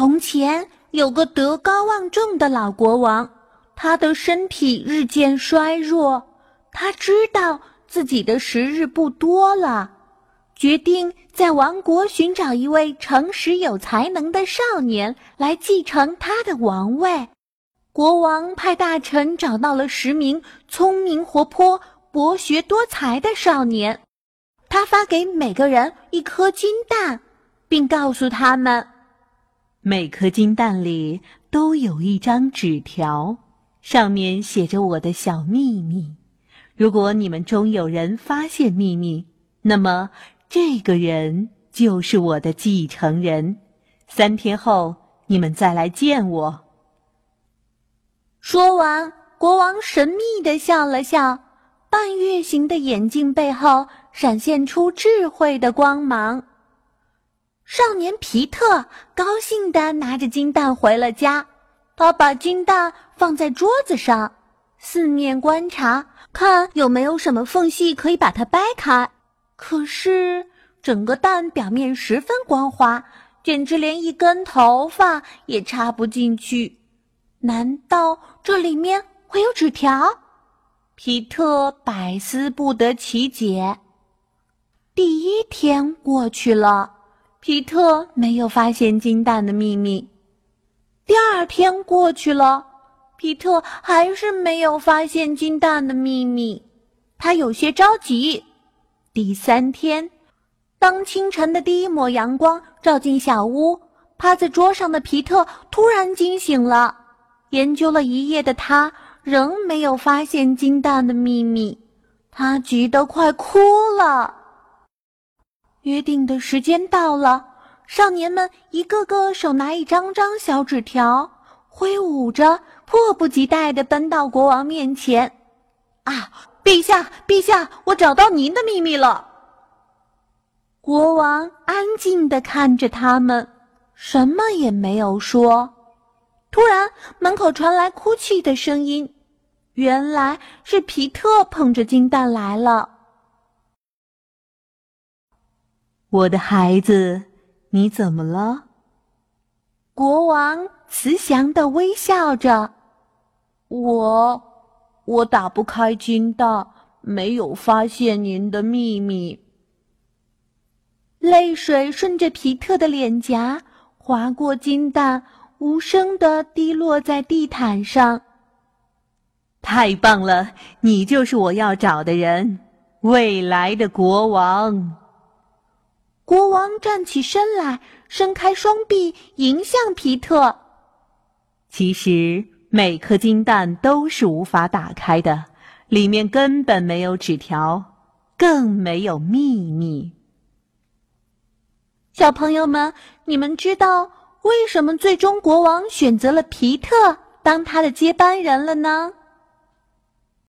从前有个德高望重的老国王，他的身体日渐衰弱，他知道自己的时日不多了，决定在王国寻找一位诚实有才能的少年来继承他的王位。国王派大臣找到了十名聪明活泼、博学多才的少年，他发给每个人一颗金蛋，并告诉他们，每颗金蛋里都有一张纸条，上面写着我的小秘密。如果你们中有人发现秘密，那么这个人就是我的继承人。三天后，你们再来见我。说完，国王神秘的笑了笑，半月形的眼镜背后闪现出智慧的光芒。少年皮特高兴的拿着金蛋回了家，他把金蛋放在桌子上，四面观察，看有没有什么缝隙可以把它掰开。可是整个蛋表面十分光滑，简直连一根头发也插不进去。难道这里面会有纸条？皮特百思不得其解。第一天过去了，皮特没有发现金蛋的秘密。第二天过去了，皮特还是没有发现金蛋的秘密，他有些着急。第三天，当清晨的第一抹阳光照进小屋，趴在桌上的皮特突然惊醒了。研究了一夜的他，仍没有发现金蛋的秘密，他急得快哭了。约定的时间到了，少年们一个个手拿一张张小纸条，挥舞着，迫不及待地奔到国王面前。啊，陛下，陛下，我找到您的秘密了。国王安静地看着他们，什么也没有说。突然，门口传来哭泣的声音，原来是皮特捧着金蛋来了。我的孩子，你怎么了？国王慈祥的微笑着。我，我打不开金蛋，没有发现您的秘密。泪水顺着皮特的脸颊划过金蛋。无声的滴落在地毯上。太棒了，你就是我要找的人，未来的国王。国王站起身来，伸开双臂迎向皮特。其实每颗金蛋都是无法打开的，里面根本没有纸条，更没有秘密。小朋友们，你们知道？为什么最终国王选择了皮特当他的接班人了呢？